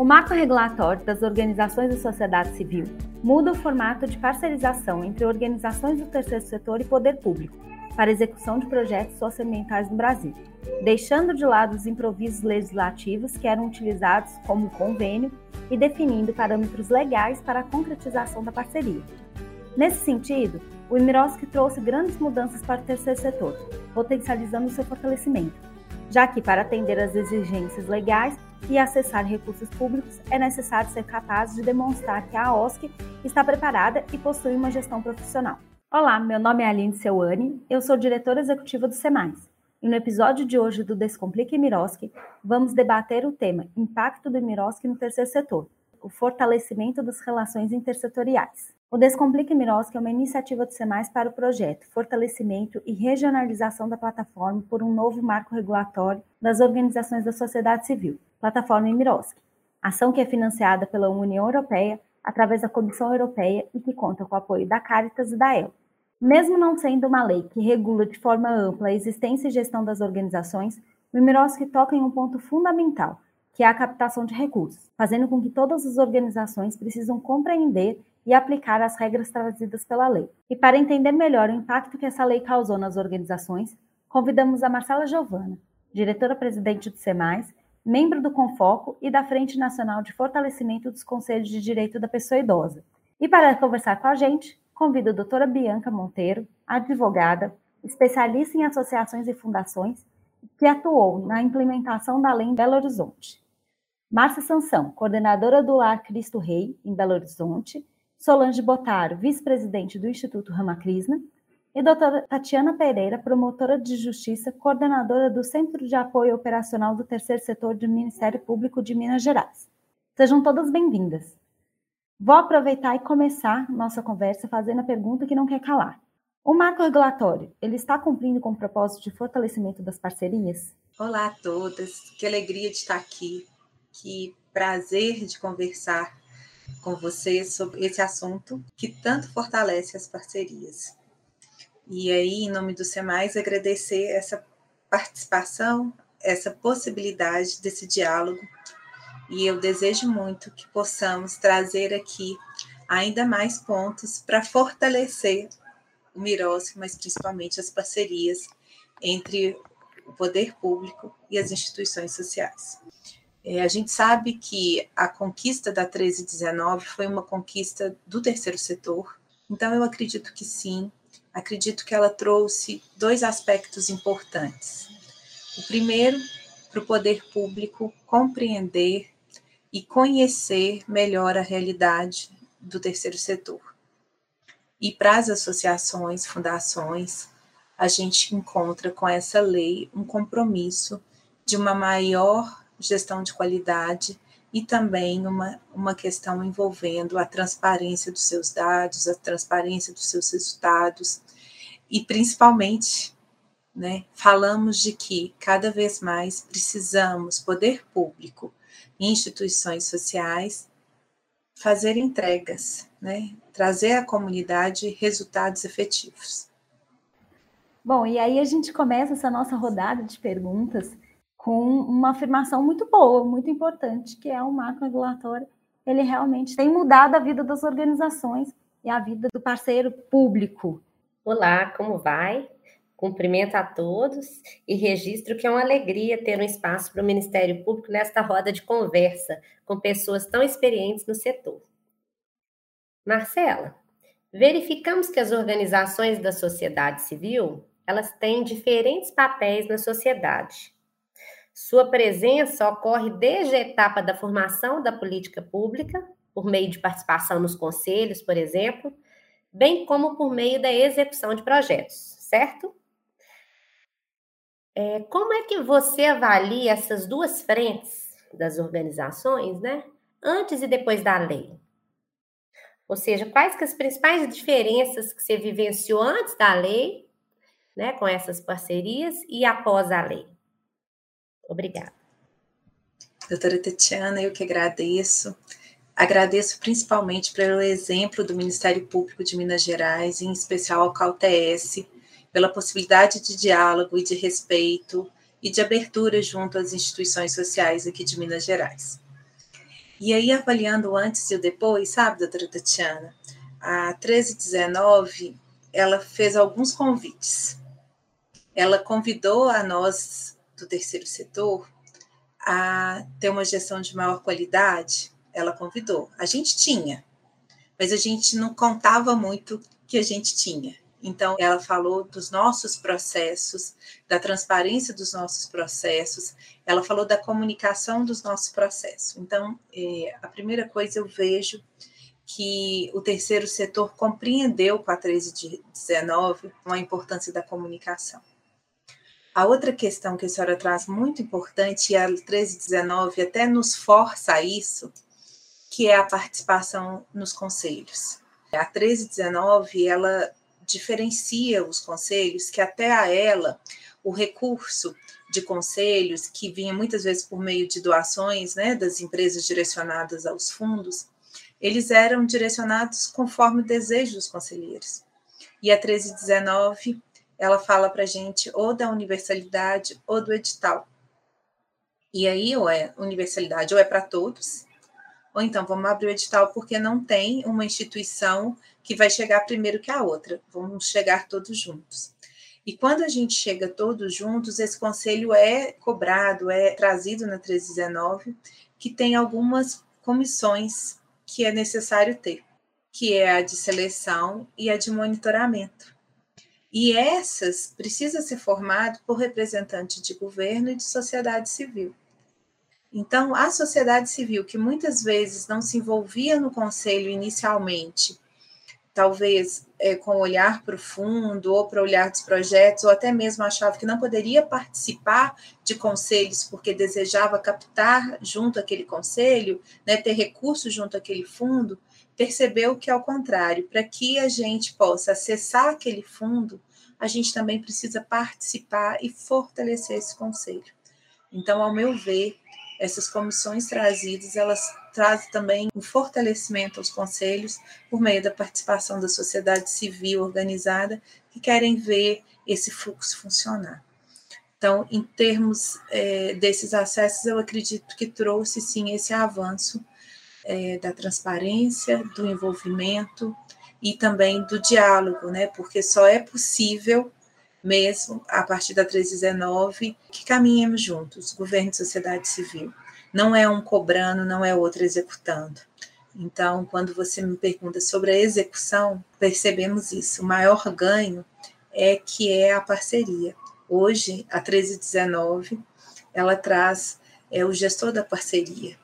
O marco regulatório das organizações da sociedade civil muda o formato de parcerização entre organizações do terceiro setor e poder público para execução de projetos socioambientais no Brasil, deixando de lado os improvisos legislativos que eram utilizados como convênio e definindo parâmetros legais para a concretização da parceria. Nesse sentido, o Imirovski trouxe grandes mudanças para o terceiro setor, potencializando seu fortalecimento, já que para atender às exigências legais e acessar recursos públicos é necessário ser capaz de demonstrar que a OSC está preparada e possui uma gestão profissional. Olá, meu nome é Aline Seuane, eu sou diretora executiva do SEMAIS. E no episódio de hoje do Descomplique Miroski, vamos debater o tema Impacto do Miroski no terceiro setor, o fortalecimento das relações intersetoriais. O Descomplique Miroski é uma iniciativa do SEMAIS para o projeto Fortalecimento e Regionalização da Plataforma por um novo marco regulatório das organizações da sociedade civil, Plataforma Miroski, ação que é financiada pela União Europeia através da Comissão Europeia e que conta com o apoio da Caritas e da EL. Mesmo não sendo uma lei que regula de forma ampla a existência e gestão das organizações, o Mirovski toca em um ponto fundamental, que é a captação de recursos, fazendo com que todas as organizações precisam compreender e aplicar as regras trazidas pela lei. E para entender melhor o impacto que essa lei causou nas organizações, convidamos a Marcela Giovana, diretora-presidente do SEMAIS, membro do Confoco e da Frente Nacional de Fortalecimento dos Conselhos de Direito da Pessoa Idosa. E para conversar com a gente, convido a doutora Bianca Monteiro, advogada, especialista em associações e fundações, que atuou na implementação da lei em Belo Horizonte. Márcia Sansão, coordenadora do Lar Cristo Rei, em Belo Horizonte, Solange Botaro, vice-presidente do Instituto Ramakrishna, e doutora Tatiana Pereira, promotora de justiça, coordenadora do Centro de Apoio Operacional do Terceiro Setor do Ministério Público de Minas Gerais. Sejam todas bem-vindas. Vou aproveitar e começar nossa conversa fazendo a pergunta que não quer calar. O marco regulatório, ele está cumprindo com o propósito de fortalecimento das parcerias? Olá a todas, que alegria de estar aqui, que prazer de conversar com vocês sobre esse assunto que tanto fortalece as parcerias. E aí, em nome do SEMAIS, agradecer essa participação, essa possibilidade desse diálogo e eu desejo muito que possamos trazer aqui ainda mais pontos para fortalecer o Miroski, mas principalmente as parcerias entre o poder público e as instituições sociais. É, a gente sabe que a conquista da 1319 foi uma conquista do terceiro setor, então eu acredito que sim, acredito que ela trouxe dois aspectos importantes. O primeiro, para o poder público compreender e conhecer melhor a realidade do terceiro setor. E para as associações, fundações, a gente encontra com essa lei um compromisso de uma maior gestão de qualidade e também uma, uma questão envolvendo a transparência dos seus dados, a transparência dos seus resultados e principalmente, né, falamos de que cada vez mais precisamos, poder público, instituições sociais, fazer entregas, né? trazer à comunidade resultados efetivos. Bom, e aí a gente começa essa nossa rodada de perguntas com uma afirmação muito boa, muito importante, que é o marco regulatório. Ele realmente tem mudado a vida das organizações e a vida do parceiro público. Olá, como vai? Cumprimento a todos e registro que é uma alegria ter um espaço para o Ministério Público nesta roda de conversa com pessoas tão experientes no setor. Marcela, verificamos que as organizações da sociedade civil, elas têm diferentes papéis na sociedade. Sua presença ocorre desde a etapa da formação da política pública, por meio de participação nos conselhos, por exemplo, bem como por meio da execução de projetos, certo? É, como é que você avalia essas duas frentes das organizações, né? Antes e depois da lei? Ou seja, quais que as principais diferenças que você vivenciou antes da lei, né, com essas parcerias e após a lei? Obrigada. Doutora Tatiana, eu que agradeço. Agradeço principalmente pelo exemplo do Ministério Público de Minas Gerais, em especial ao CAUTS, pela possibilidade de diálogo e de respeito e de abertura junto às instituições sociais aqui de Minas Gerais. E aí, avaliando antes e o depois, sabe, doutora Tatiana? A 1319, ela fez alguns convites. Ela convidou a nós do terceiro setor a ter uma gestão de maior qualidade. Ela convidou. A gente tinha, mas a gente não contava muito que a gente tinha. Então, ela falou dos nossos processos, da transparência dos nossos processos, ela falou da comunicação dos nossos processos. Então, é, a primeira coisa eu vejo que o terceiro setor compreendeu com a 1319 a importância da comunicação. A outra questão que a senhora traz muito importante, e a 1319 até nos força a isso, que é a participação nos conselhos. A 1319, ela diferencia os conselhos, que até a ela o recurso de conselhos, que vinha muitas vezes por meio de doações né, das empresas direcionadas aos fundos, eles eram direcionados conforme o desejo dos conselheiros. E a 1319, ela fala para gente ou da universalidade ou do edital. E aí, ou é universalidade, ou é para todos, ou então vamos abrir o edital porque não tem uma instituição que vai chegar primeiro que a outra. Vamos chegar todos juntos. E quando a gente chega todos juntos, esse conselho é cobrado, é trazido na 1319, que tem algumas comissões que é necessário ter, que é a de seleção e a de monitoramento. E essas precisam ser formadas por representantes de governo e de sociedade civil. Então, a sociedade civil, que muitas vezes não se envolvia no conselho inicialmente, talvez é, com olhar profundo ou para olhar dos projetos, ou até mesmo achava que não poderia participar de conselhos porque desejava captar junto àquele conselho, né, ter recursos junto àquele fundo, percebeu que, ao contrário, para que a gente possa acessar aquele fundo, a gente também precisa participar e fortalecer esse conselho. Então, ao meu ver, essas comissões trazidas, elas trazem também um fortalecimento aos conselhos por meio da participação da sociedade civil organizada que querem ver esse fluxo funcionar. Então, em termos é, desses acessos, eu acredito que trouxe sim esse avanço é, da transparência, do envolvimento e também do diálogo, né? Porque só é possível mesmo a partir da 319, que caminhemos juntos, governo e sociedade civil. Não é um cobrando, não é outro executando. Então, quando você me pergunta sobre a execução, percebemos isso. O maior ganho é que é a parceria. Hoje, a 1319, ela traz é, o gestor da parceria.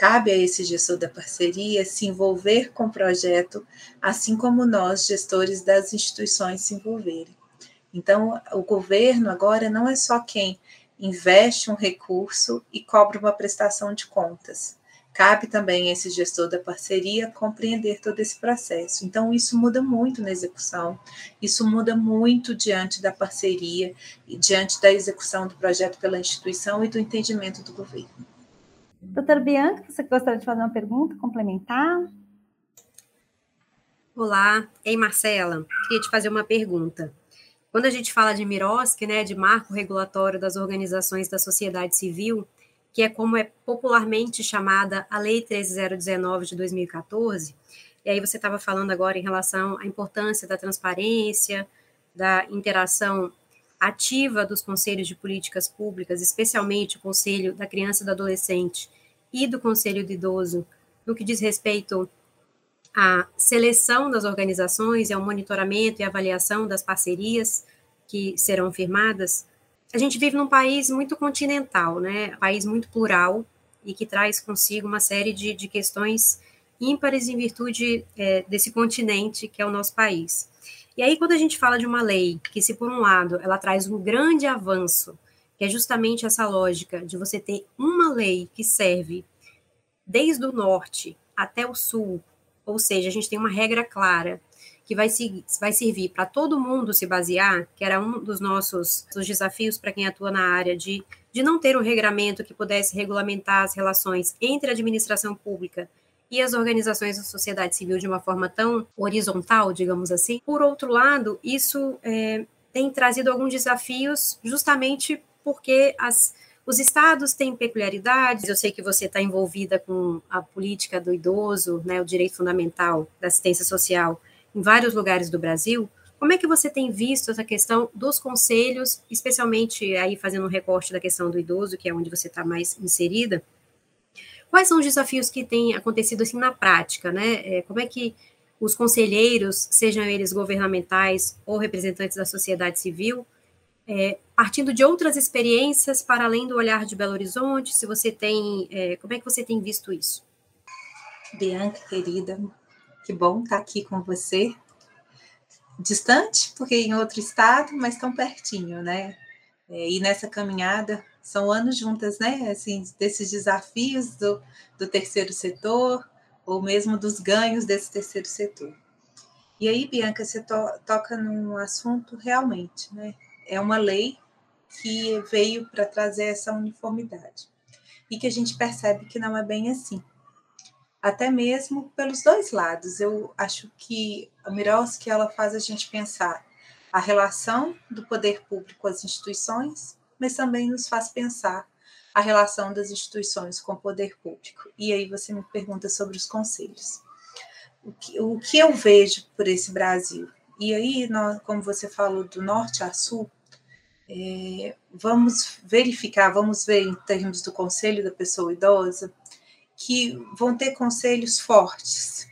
Cabe a esse gestor da parceria se envolver com o projeto, assim como nós, gestores das instituições, se envolverem. Então, o governo agora não é só quem investe um recurso e cobra uma prestação de contas. Cabe também a esse gestor da parceria compreender todo esse processo. Então, isso muda muito na execução, isso muda muito diante da parceria e diante da execução do projeto pela instituição e do entendimento do governo. Doutora Bianca, você gostaria de fazer uma pergunta, complementar? Olá, ei Marcela, queria te fazer uma pergunta. Quando a gente fala de MIROSC, né, de marco regulatório das organizações da sociedade civil, que é como é popularmente chamada a Lei 13019 de 2014, e aí você estava falando agora em relação à importância da transparência, da interação ativa dos conselhos de políticas públicas, especialmente o Conselho da Criança e do Adolescente e do Conselho do Idoso, no que diz respeito a seleção das organizações e ao monitoramento e avaliação das parcerias que serão firmadas, a gente vive num país muito continental, né? Um país muito plural e que traz consigo uma série de, de questões ímpares em virtude é, desse continente que é o nosso país. E aí, quando a gente fala de uma lei que, se por um lado ela traz um grande avanço, que é justamente essa lógica de você ter uma lei que serve desde o norte até o sul ou seja, a gente tem uma regra clara que vai, se, vai servir para todo mundo se basear, que era um dos nossos dos desafios para quem atua na área de, de não ter um regramento que pudesse regulamentar as relações entre a administração pública e as organizações da sociedade civil de uma forma tão horizontal, digamos assim. Por outro lado, isso é, tem trazido alguns desafios justamente porque as, Os estados têm peculiaridades. Eu sei que você está envolvida com a política do idoso, né, o direito fundamental da assistência social em vários lugares do Brasil. Como é que você tem visto essa questão dos conselhos, especialmente aí fazendo um recorte da questão do idoso, que é onde você está mais inserida? Quais são os desafios que têm acontecido assim na prática, né? É, como é que os conselheiros, sejam eles governamentais ou representantes da sociedade civil, é, partindo de outras experiências para além do olhar de Belo Horizonte, se você tem, é, como é que você tem visto isso? Bianca, querida, que bom estar aqui com você. Distante, porque em outro estado, mas tão pertinho, né? É, e nessa caminhada, são anos juntas, né? Assim, desses desafios do, do terceiro setor, ou mesmo dos ganhos desse terceiro setor. E aí, Bianca, você to toca num assunto realmente, né? É uma lei que veio para trazer essa uniformidade e que a gente percebe que não é bem assim. Até mesmo pelos dois lados. Eu acho que a Miroski ela faz a gente pensar a relação do poder público as instituições, mas também nos faz pensar a relação das instituições com o poder público. E aí você me pergunta sobre os conselhos. O que, o que eu vejo por esse Brasil? E aí, nós, como você falou, do norte a sul, é, vamos verificar, vamos ver em termos do conselho da pessoa idosa, que vão ter conselhos fortes.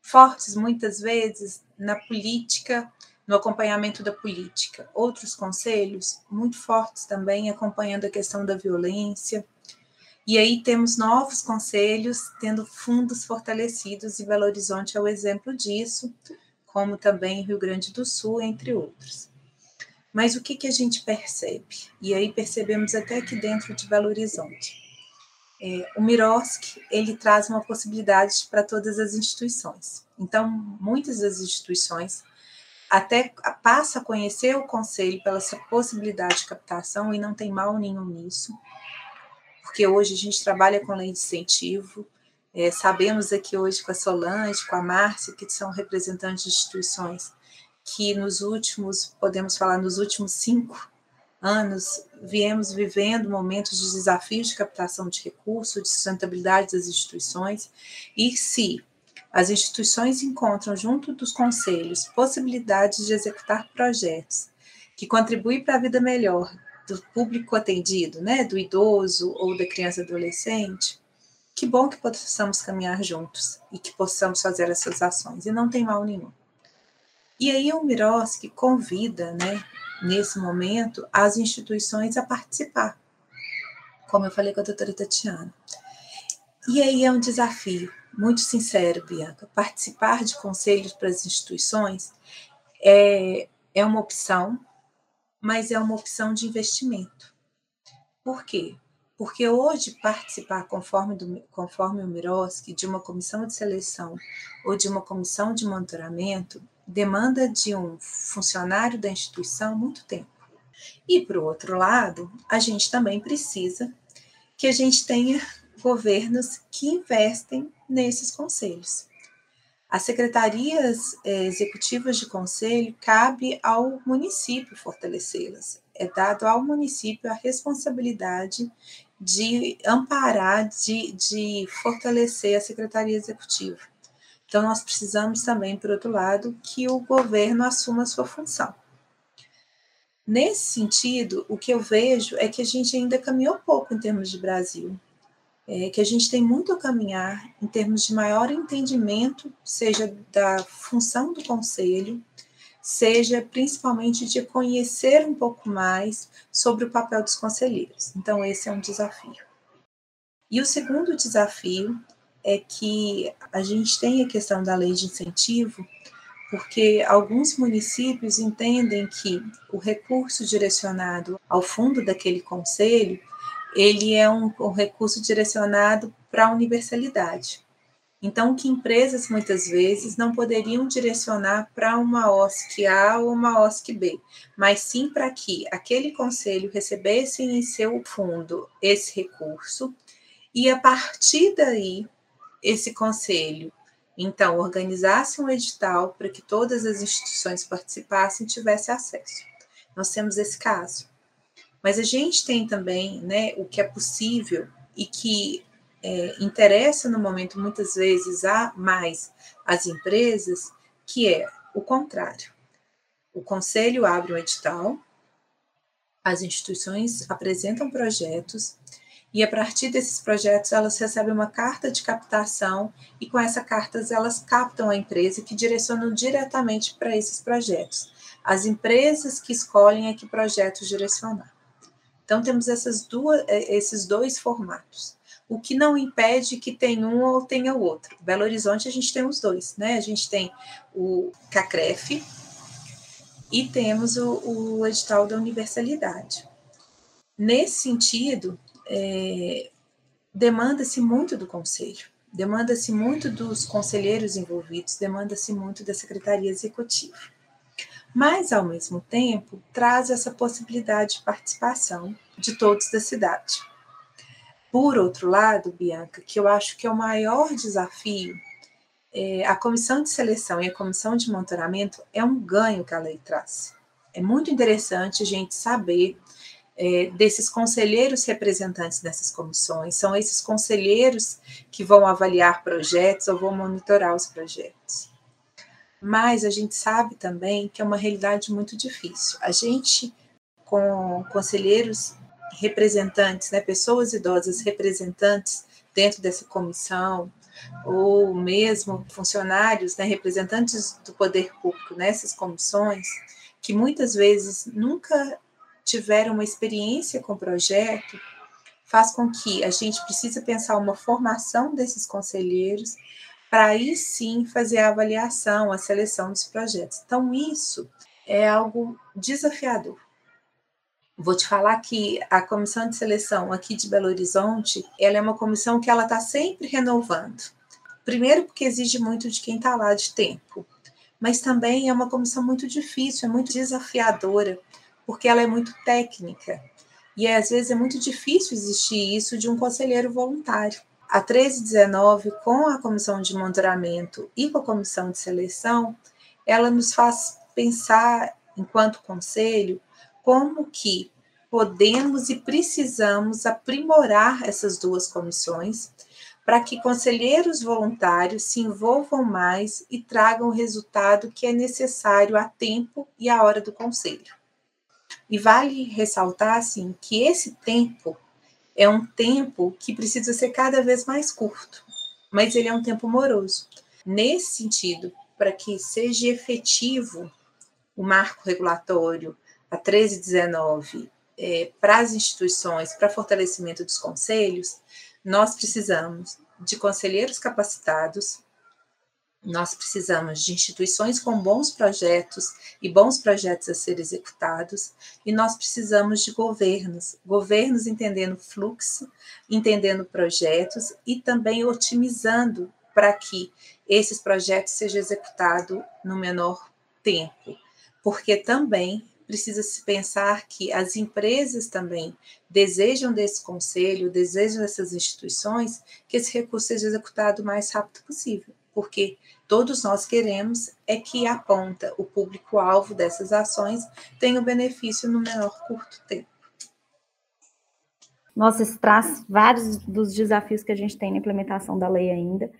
Fortes, muitas vezes, na política no acompanhamento da política. Outros conselhos, muito fortes também, acompanhando a questão da violência. E aí temos novos conselhos tendo fundos fortalecidos, e Belo Horizonte é o exemplo disso, como também Rio Grande do Sul, entre outros. Mas o que, que a gente percebe? E aí percebemos até aqui dentro de Belo Horizonte. É, o Mirosk, ele traz uma possibilidade para todas as instituições. Então, muitas das instituições até passa a conhecer o conselho pela essa possibilidade de captação e não tem mal nenhum nisso, porque hoje a gente trabalha com lei de incentivo, é, sabemos aqui hoje com a Solange, com a Márcia, que são representantes de instituições, que nos últimos, podemos falar, nos últimos cinco anos, viemos vivendo momentos de desafios de captação de recursos, de sustentabilidade das instituições, e se as instituições encontram junto dos conselhos possibilidades de executar projetos que contribuem para a vida melhor do público atendido, né, do idoso ou da criança adolescente. Que bom que possamos caminhar juntos e que possamos fazer essas ações, e não tem mal nenhum. E aí o Miroski convida, né, nesse momento, as instituições a participar, como eu falei com a doutora Tatiana. E aí é um desafio, muito sincero, Bianca, participar de conselhos para as instituições é, é uma opção, mas é uma opção de investimento. Por quê? Porque hoje participar, conforme, do, conforme o Miroski, de uma comissão de seleção ou de uma comissão de monitoramento, demanda de um funcionário da instituição muito tempo. E, por outro lado, a gente também precisa que a gente tenha governos que investem nesses conselhos. As secretarias eh, executivas de conselho cabe ao município fortalecê-las. É dado ao município a responsabilidade de amparar, de, de fortalecer a secretaria executiva. Então, nós precisamos também, por outro lado, que o governo assuma a sua função. Nesse sentido, o que eu vejo é que a gente ainda caminhou pouco em termos de Brasil é, que a gente tem muito a caminhar em termos de maior entendimento, seja da função do conselho, seja principalmente de conhecer um pouco mais sobre o papel dos conselheiros. Então, esse é um desafio. E o segundo desafio é que a gente tem a questão da lei de incentivo, porque alguns municípios entendem que o recurso direcionado ao fundo daquele conselho ele é um, um recurso direcionado para a universalidade. Então, que empresas muitas vezes não poderiam direcionar para uma OSC A ou uma OSC B, mas sim para que aquele conselho recebesse em seu fundo esse recurso e a partir daí esse conselho então organizasse um edital para que todas as instituições participassem e tivessem acesso. Nós temos esse caso. Mas a gente tem também né, o que é possível e que é, interessa no momento, muitas vezes, a mais as empresas, que é o contrário. O conselho abre um edital, as instituições apresentam projetos e a partir desses projetos elas recebem uma carta de captação e com essa carta elas captam a empresa que direcionam diretamente para esses projetos. As empresas que escolhem é que projetos direcionar. Então temos essas duas, é, esses dois formatos. O que não impede que tenha um ou tenha o outro. Belo Horizonte a gente tem os dois, né? A gente tem o CACREF e temos o, o edital da universalidade. Nesse sentido, é, demanda-se muito do conselho, demanda-se muito dos conselheiros envolvidos, demanda-se muito da secretaria executiva. Mas, ao mesmo tempo, traz essa possibilidade de participação de todos da cidade. Por outro lado, Bianca, que eu acho que é o maior desafio, é, a comissão de seleção e a comissão de monitoramento é um ganho que a lei traz. É muito interessante a gente saber é, desses conselheiros representantes dessas comissões, são esses conselheiros que vão avaliar projetos ou vão monitorar os projetos. Mas a gente sabe também que é uma realidade muito difícil. A gente, com conselheiros representantes, né, pessoas idosas representantes dentro dessa comissão, ou mesmo funcionários, né, representantes do poder público nessas comissões, que muitas vezes nunca tiveram uma experiência com o projeto, faz com que a gente precise pensar uma formação desses conselheiros para aí sim fazer a avaliação, a seleção dos projetos. Então, isso é algo desafiador. Vou te falar que a comissão de seleção aqui de Belo Horizonte, ela é uma comissão que ela está sempre renovando. Primeiro porque exige muito de quem está lá de tempo, mas também é uma comissão muito difícil, é muito desafiadora, porque ela é muito técnica. E às vezes é muito difícil existir isso de um conselheiro voluntário. A 1319, com a comissão de monitoramento e com a comissão de seleção, ela nos faz pensar, enquanto conselho, como que podemos e precisamos aprimorar essas duas comissões para que conselheiros voluntários se envolvam mais e tragam o resultado que é necessário a tempo e a hora do conselho. E vale ressaltar assim que esse tempo é um tempo que precisa ser cada vez mais curto, mas ele é um tempo moroso. Nesse sentido, para que seja efetivo o marco regulatório a 1319 é, para as instituições, para fortalecimento dos conselhos, nós precisamos de conselheiros capacitados, nós precisamos de instituições com bons projetos e bons projetos a ser executados, e nós precisamos de governos, governos entendendo fluxo, entendendo projetos e também otimizando para que esses projetos sejam executados no menor tempo, porque também precisa se pensar que as empresas também desejam desse conselho, desejam dessas instituições que esse recurso seja executado o mais rápido possível, porque todos nós queremos é que a ponta, o público-alvo dessas ações, tenha o benefício no menor curto tempo. Nossa, isso traz vários dos desafios que a gente tem na implementação da lei ainda,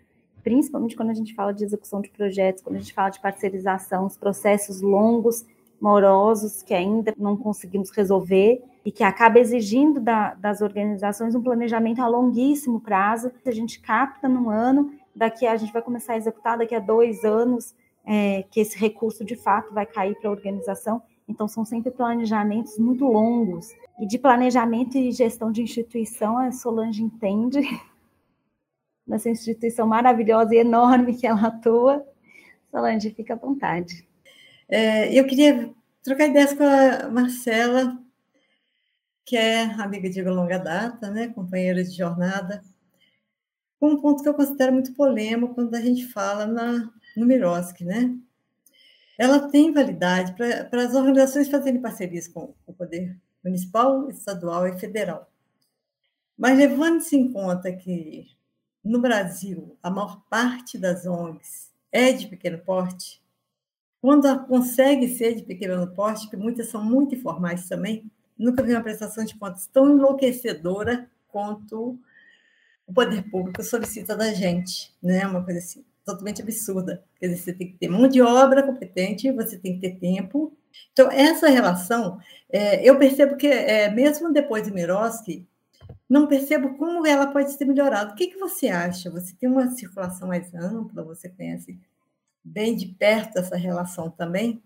principalmente quando a gente fala de execução de projetos, quando a gente fala de parcerização, os processos longos, morosos, que ainda não conseguimos resolver e que acaba exigindo da, das organizações um planejamento a longuíssimo prazo. A gente capta num ano daqui a gente vai começar a executar daqui a dois anos é, que esse recurso de fato vai cair para a organização. Então são sempre planejamentos muito longos. E de planejamento e gestão de instituição, a Solange entende nessa instituição maravilhosa e enorme que ela atua. Solange, fica à vontade. É, eu queria trocar ideias com a Marcela, que é amiga de longa data, né, companheira de jornada, um ponto que eu considero muito polêmico quando a gente fala na, no Miroski, né? Ela tem validade para as organizações fazerem parcerias com o poder municipal, estadual e federal. Mas levando-se em conta que no Brasil a maior parte das ONGs é de pequeno porte, quando consegue ser de pequeno porte, que muitas são muito informais também, nunca vi uma prestação de contas tão enlouquecedora quanto o poder público solicita da gente, né? Uma coisa assim, totalmente absurda. Quer dizer, você tem que ter mão de obra competente, você tem que ter tempo. Então, essa relação, é, eu percebo que, é, mesmo depois de Miroski, não percebo como ela pode ser melhorada. O que, que você acha? Você tem uma circulação mais ampla, você conhece bem de perto essa relação também?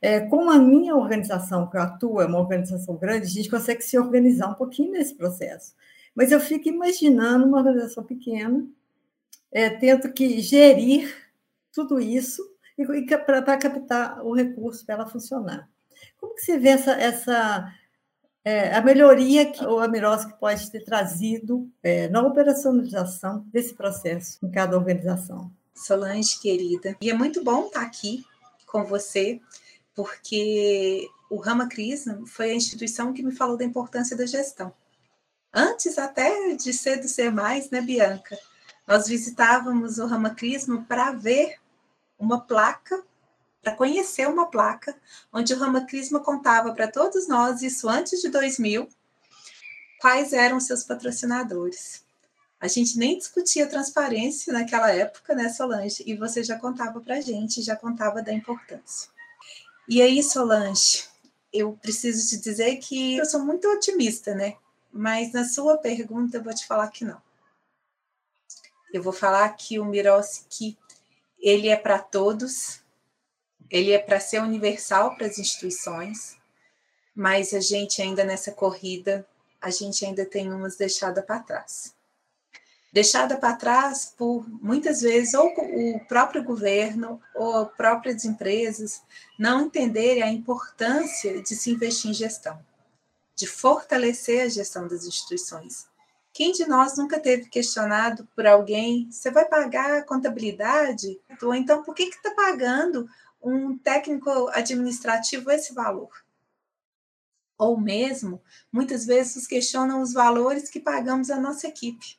É, como a minha organização que eu atuo é uma organização grande, a gente consegue se organizar um pouquinho nesse processo. Mas eu fico imaginando uma organização pequena, é, tendo que gerir tudo isso e, e para captar o recurso para ela funcionar. Como que você vê essa, essa é, a melhoria que o Amirovski pode ter trazido é, na operacionalização desse processo em cada organização? Solange, querida, e é muito bom estar aqui com você, porque o Rama Krishna foi a instituição que me falou da importância da gestão antes até de ser do Ser Mais, né, Bianca? Nós visitávamos o Ramakrishna para ver uma placa, para conhecer uma placa, onde o Ramakrishna contava para todos nós, isso antes de 2000, quais eram seus patrocinadores. A gente nem discutia transparência naquela época, né, Solange? E você já contava para a gente, já contava da importância. E aí, Solange, eu preciso te dizer que eu sou muito otimista, né? mas na sua pergunta eu vou te falar que não. Eu vou falar que o Miroski ele é para todos, ele é para ser universal para as instituições, mas a gente ainda nessa corrida, a gente ainda tem umas deixadas para trás. Deixada para trás por muitas vezes ou o próprio governo ou próprias empresas não entenderem a importância de se investir em gestão de fortalecer a gestão das instituições. Quem de nós nunca teve questionado por alguém, você vai pagar a contabilidade? Ou então, por que está pagando um técnico administrativo esse valor? Ou mesmo, muitas vezes questionam os valores que pagamos à nossa equipe.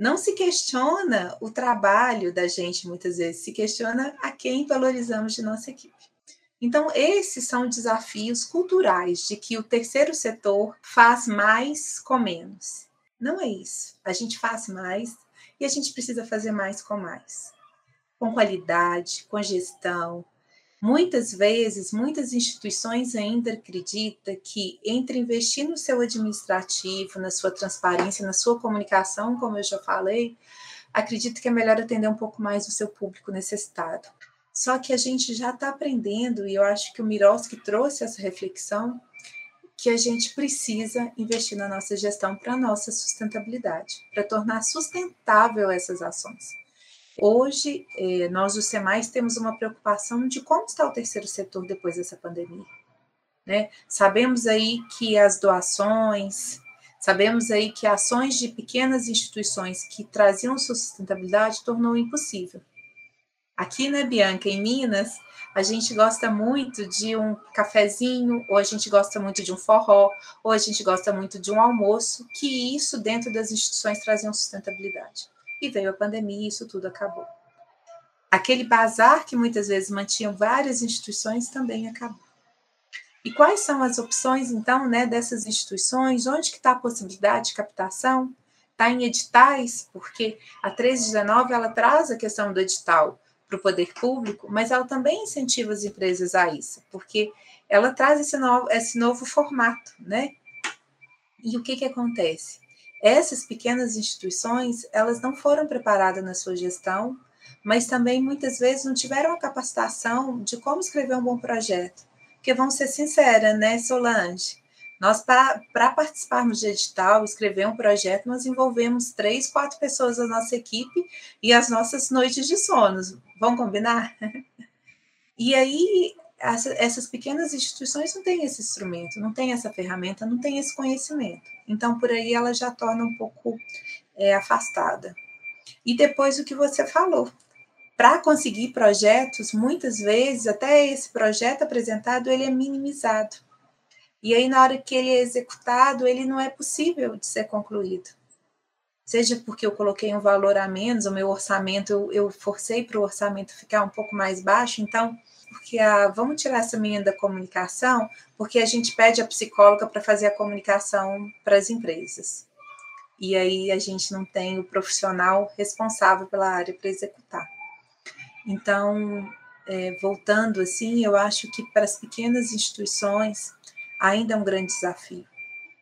Não se questiona o trabalho da gente, muitas vezes, se questiona a quem valorizamos de nossa equipe. Então, esses são desafios culturais de que o terceiro setor faz mais com menos. Não é isso. A gente faz mais e a gente precisa fazer mais com mais. Com qualidade, com gestão. Muitas vezes, muitas instituições ainda acreditam que entre investir no seu administrativo, na sua transparência, na sua comunicação, como eu já falei, acredito que é melhor atender um pouco mais o seu público necessitado. Só que a gente já está aprendendo, e eu acho que o Miroski trouxe essa reflexão, que a gente precisa investir na nossa gestão para a nossa sustentabilidade, para tornar sustentável essas ações. Hoje, eh, nós do SEMAIS temos uma preocupação de como está o terceiro setor depois dessa pandemia. Né? Sabemos aí que as doações, sabemos aí que ações de pequenas instituições que traziam sustentabilidade tornou impossível. Aqui, né, Bianca, em Minas, a gente gosta muito de um cafezinho, ou a gente gosta muito de um forró, ou a gente gosta muito de um almoço, que isso dentro das instituições trazia sustentabilidade. E veio a pandemia e isso tudo acabou. Aquele bazar que muitas vezes mantinham várias instituições também acabou. E quais são as opções, então, né, dessas instituições? Onde que está a possibilidade de captação? Está em editais, porque a 1319 ela traz a questão do edital para o poder público, mas ela também incentiva as empresas a isso, porque ela traz esse novo, esse novo formato, né? E o que, que acontece? Essas pequenas instituições, elas não foram preparadas na sua gestão, mas também muitas vezes não tiveram a capacitação de como escrever um bom projeto. Porque vamos ser sinceras, né, Solange? Nós, para participarmos de edital, escrever um projeto, nós envolvemos três, quatro pessoas da nossa equipe e as nossas noites de sonos. Vamos combinar? E aí, essas pequenas instituições não têm esse instrumento, não têm essa ferramenta, não têm esse conhecimento. Então, por aí ela já torna um pouco é, afastada. E depois o que você falou, para conseguir projetos, muitas vezes até esse projeto apresentado ele é minimizado. E aí, na hora que ele é executado, ele não é possível de ser concluído. Seja porque eu coloquei um valor a menos, o meu orçamento, eu, eu forcei para o orçamento ficar um pouco mais baixo, então porque a, vamos tirar essa menina da comunicação, porque a gente pede a psicóloga para fazer a comunicação para as empresas. E aí a gente não tem o profissional responsável pela área para executar. Então, é, voltando assim, eu acho que para as pequenas instituições ainda é um grande desafio.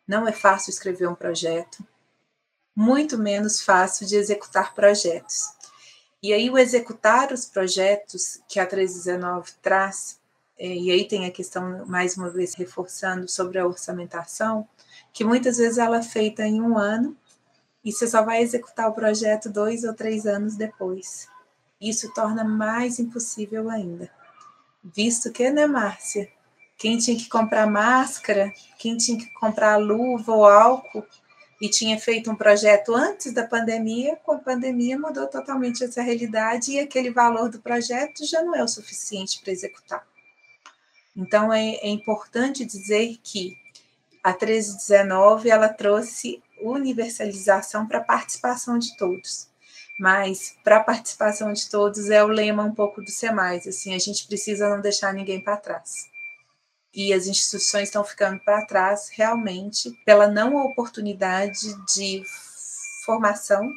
Não é fácil escrever um projeto, muito menos fácil de executar projetos. E aí, o executar os projetos que a 319 traz, é, e aí tem a questão, mais uma vez, reforçando sobre a orçamentação, que muitas vezes ela é feita em um ano e você só vai executar o projeto dois ou três anos depois. Isso torna mais impossível ainda. Visto que, né, Márcia? Quem tinha que comprar máscara, quem tinha que comprar luva ou álcool, e tinha feito um projeto antes da pandemia, com a pandemia mudou totalmente essa realidade e aquele valor do projeto já não é o suficiente para executar. Então é, é importante dizer que a 1319 ela trouxe universalização para a participação de todos. Mas para a participação de todos é o lema um pouco do SEMAIS, assim, a gente precisa não deixar ninguém para trás. E as instituições estão ficando para trás realmente pela não oportunidade de formação,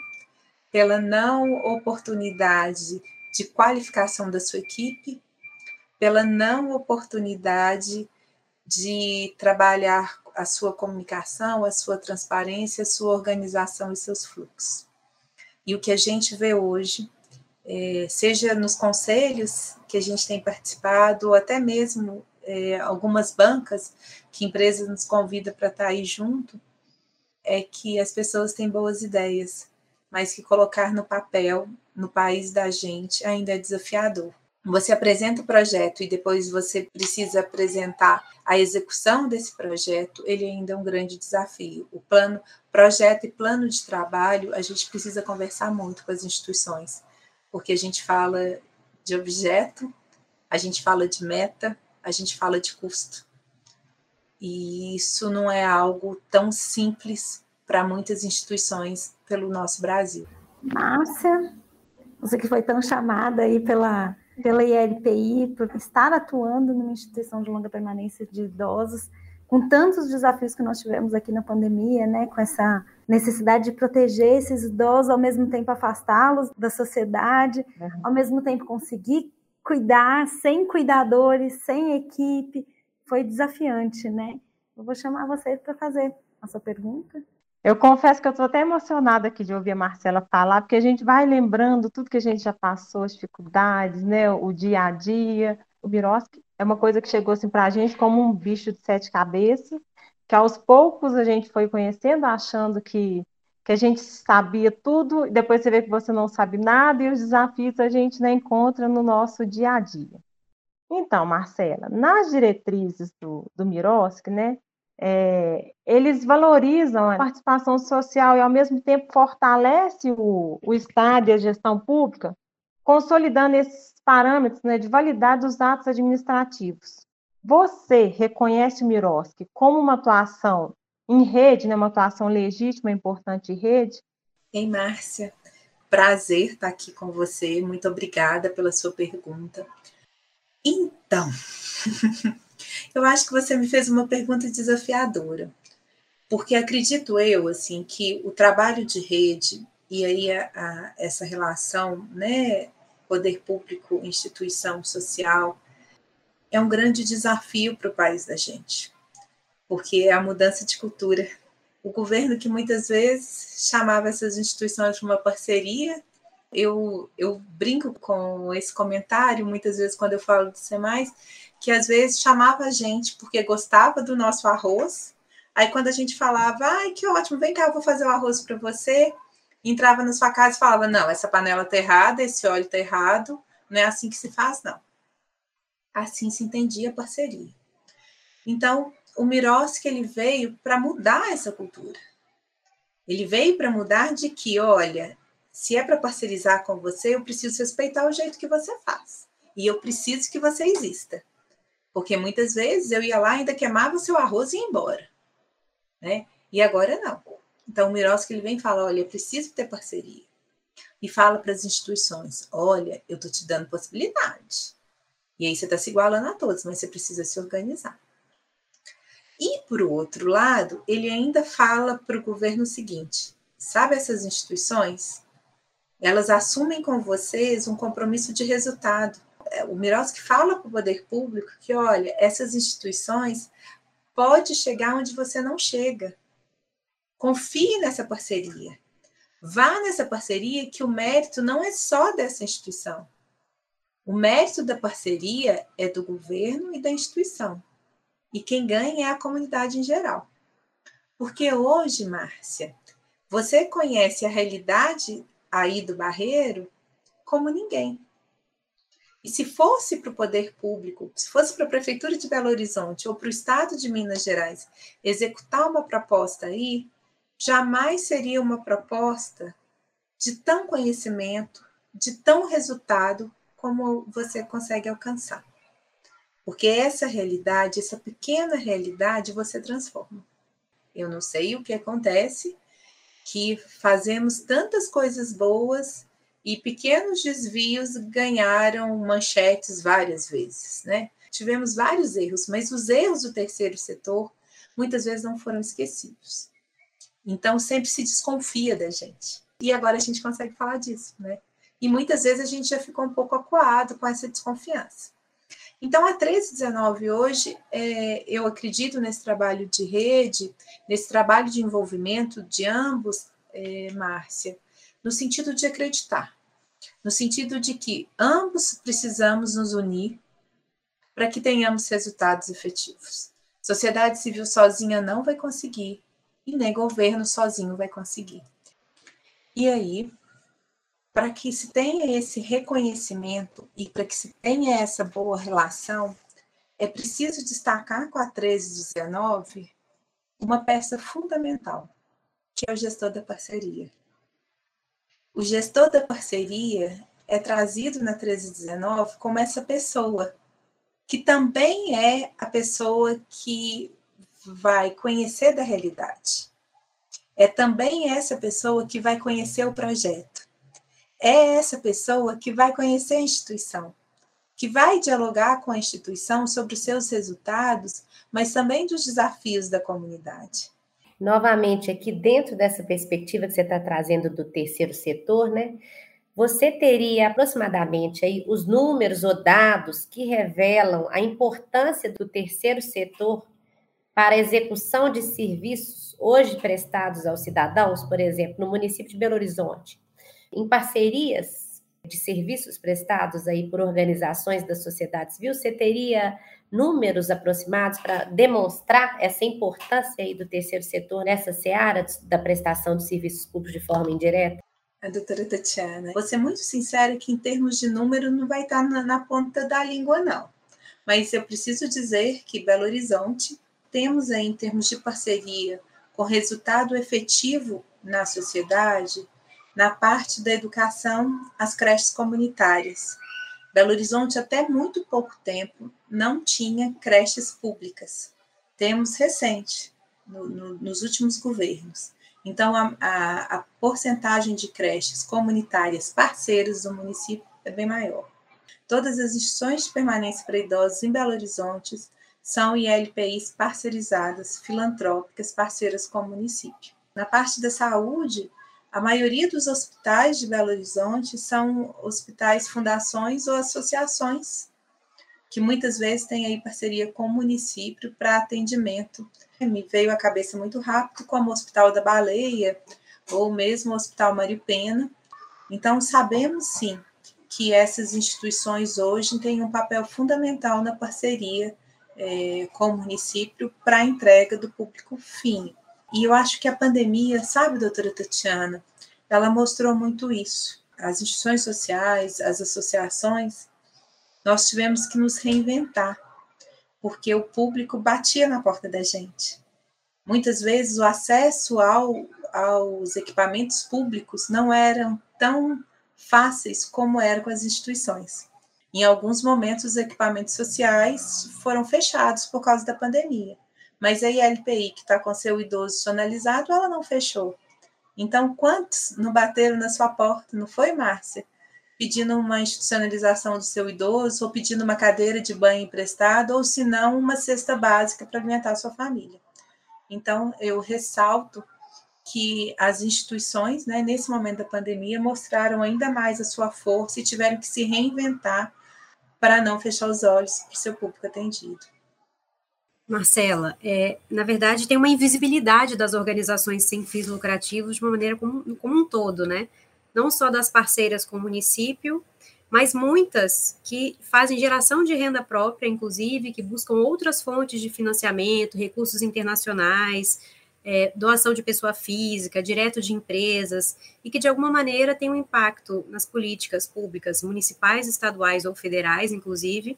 pela não oportunidade de qualificação da sua equipe, pela não oportunidade de trabalhar a sua comunicação, a sua transparência, a sua organização e seus fluxos. E o que a gente vê hoje, é, seja nos conselhos que a gente tem participado, ou até mesmo é, algumas bancas que empresas nos convidam para estar aí junto, é que as pessoas têm boas ideias, mas que colocar no papel, no país da gente, ainda é desafiador. Você apresenta o projeto e depois você precisa apresentar a execução desse projeto, ele ainda é um grande desafio. O plano, projeto e plano de trabalho, a gente precisa conversar muito com as instituições, porque a gente fala de objeto, a gente fala de meta, a gente fala de custo. E isso não é algo tão simples para muitas instituições pelo nosso Brasil. Márcia, você que foi tão chamada aí pela pela ILPI, por estar atuando numa instituição de longa permanência de idosos, com tantos desafios que nós tivemos aqui na pandemia, né, com essa necessidade de proteger esses idosos, ao mesmo tempo afastá-los da sociedade, uhum. ao mesmo tempo conseguir cuidar sem cuidadores, sem equipe, foi desafiante, né? Eu vou chamar você para fazer a sua pergunta. Eu confesso que eu estou até emocionada aqui de ouvir a Marcela falar, porque a gente vai lembrando tudo que a gente já passou, as dificuldades, né, o dia a dia. O Miroski é uma coisa que chegou assim para a gente como um bicho de sete cabeças, que aos poucos a gente foi conhecendo, achando que, que a gente sabia tudo, e depois você vê que você não sabe nada, e os desafios a gente não encontra no nosso dia a dia. Então, Marcela, nas diretrizes do, do né, é, eles valorizam a participação social e, ao mesmo tempo, fortalece o, o Estado e a gestão pública, consolidando esses parâmetros né, de validade dos atos administrativos. Você reconhece o Miroski como uma atuação em rede, né, uma atuação legítima, importante em rede? Em Márcia, prazer estar aqui com você. Muito obrigada pela sua pergunta. Então, Eu acho que você me fez uma pergunta desafiadora, porque acredito eu assim que o trabalho de rede e aí a, a, essa relação, né, poder público, instituição social, é um grande desafio para o país da gente, porque é a mudança de cultura. O governo que muitas vezes chamava essas instituições de uma parceria, eu, eu brinco com esse comentário muitas vezes quando eu falo do SEMAIS, que às vezes chamava a gente porque gostava do nosso arroz. Aí quando a gente falava, ai, que ótimo, vem cá, eu vou fazer o arroz para você, entrava na sua casa e falava, não, essa panela tá errada, esse óleo tá errado, não é assim que se faz, não. Assim se entendia a parceria. Então, o Miroski ele veio para mudar essa cultura. Ele veio para mudar de que, olha, se é para parcerizar com você, eu preciso respeitar o jeito que você faz. E eu preciso que você exista. Porque muitas vezes eu ia lá, ainda queimava o seu arroz e ia embora. Né? E agora não. Então o Miroski ele vem e fala: olha, preciso ter parceria. E fala para as instituições: olha, eu estou te dando possibilidade. E aí você está se igualando a todos, mas você precisa se organizar. E, por outro lado, ele ainda fala para o governo o seguinte: sabe essas instituições? Elas assumem com vocês um compromisso de resultado. É, o Miroski fala para o poder público que, olha, essas instituições pode chegar onde você não chega. Confie nessa parceria. Vá nessa parceria que o mérito não é só dessa instituição. O mérito da parceria é do governo e da instituição. E quem ganha é a comunidade em geral. Porque hoje, Márcia, você conhece a realidade aí do Barreiro como ninguém. E se fosse para o poder público, se fosse para a Prefeitura de Belo Horizonte ou para o Estado de Minas Gerais executar uma proposta aí, jamais seria uma proposta de tão conhecimento, de tão resultado como você consegue alcançar. Porque essa realidade, essa pequena realidade, você transforma. Eu não sei o que acontece, que fazemos tantas coisas boas e pequenos desvios ganharam manchetes várias vezes, né? Tivemos vários erros, mas os erros do terceiro setor muitas vezes não foram esquecidos. Então sempre se desconfia da gente. E agora a gente consegue falar disso, né? E muitas vezes a gente já ficou um pouco acuado com essa desconfiança. Então, a 1319 hoje, é, eu acredito nesse trabalho de rede, nesse trabalho de envolvimento de ambos, é, Márcia, no sentido de acreditar, no sentido de que ambos precisamos nos unir para que tenhamos resultados efetivos. Sociedade civil sozinha não vai conseguir, e nem governo sozinho vai conseguir. E aí, para que se tenha esse reconhecimento e para que se tenha essa boa relação, é preciso destacar com a 1319 uma peça fundamental, que é o gestor da parceria. O gestor da parceria é trazido na 1319 como essa pessoa, que também é a pessoa que vai conhecer da realidade. É também essa pessoa que vai conhecer o projeto é essa pessoa que vai conhecer a instituição, que vai dialogar com a instituição sobre os seus resultados, mas também dos desafios da comunidade. Novamente, aqui dentro dessa perspectiva que você está trazendo do terceiro setor, né? Você teria aproximadamente aí os números ou dados que revelam a importância do terceiro setor para a execução de serviços hoje prestados aos cidadãos, por exemplo, no município de Belo Horizonte em parcerias de serviços prestados aí por organizações da sociedade civil, você teria números aproximados para demonstrar essa importância aí do terceiro setor nessa seara da prestação de serviços públicos de forma indireta? A doutora Tatiana, vou ser muito sincera que em termos de número não vai estar na, na ponta da língua, não. Mas eu preciso dizer que Belo Horizonte temos aí, em termos de parceria com resultado efetivo na sociedade, na parte da educação, as creches comunitárias. Belo Horizonte, até muito pouco tempo, não tinha creches públicas. Temos recente, no, no, nos últimos governos. Então, a, a, a porcentagem de creches comunitárias parceiras do município é bem maior. Todas as instituições de permanência para idosos em Belo Horizonte são ILPIs parceirizadas, filantrópicas, parceiras com o município. Na parte da saúde, a maioria dos hospitais de Belo Horizonte são hospitais, fundações ou associações, que muitas vezes têm aí parceria com o município para atendimento. Me veio à cabeça muito rápido, como o Hospital da Baleia, ou mesmo o Hospital Mário Pena. Então, sabemos sim que essas instituições hoje têm um papel fundamental na parceria é, com o município para a entrega do público fim. E eu acho que a pandemia, sabe, doutora Tatiana, ela mostrou muito isso. As instituições sociais, as associações, nós tivemos que nos reinventar, porque o público batia na porta da gente. Muitas vezes o acesso ao, aos equipamentos públicos não eram tão fáceis como era com as instituições. Em alguns momentos, os equipamentos sociais foram fechados por causa da pandemia. Mas a ILPI, que está com seu idoso sonalizado, ela não fechou. Então, quantos não bateram na sua porta, não foi, Márcia? pedindo uma institucionalização do seu idoso, ou pedindo uma cadeira de banho emprestada, ou se não, uma cesta básica para alimentar a sua família. Então, eu ressalto que as instituições, né, nesse momento da pandemia, mostraram ainda mais a sua força e tiveram que se reinventar para não fechar os olhos para o seu público atendido. Marcela, é, na verdade tem uma invisibilidade das organizações sem fins lucrativos de uma maneira como, como um todo, né? Não só das parceiras com o município, mas muitas que fazem geração de renda própria, inclusive, que buscam outras fontes de financiamento, recursos internacionais, é, doação de pessoa física, direto de empresas, e que de alguma maneira tem um impacto nas políticas públicas municipais, estaduais ou federais, inclusive,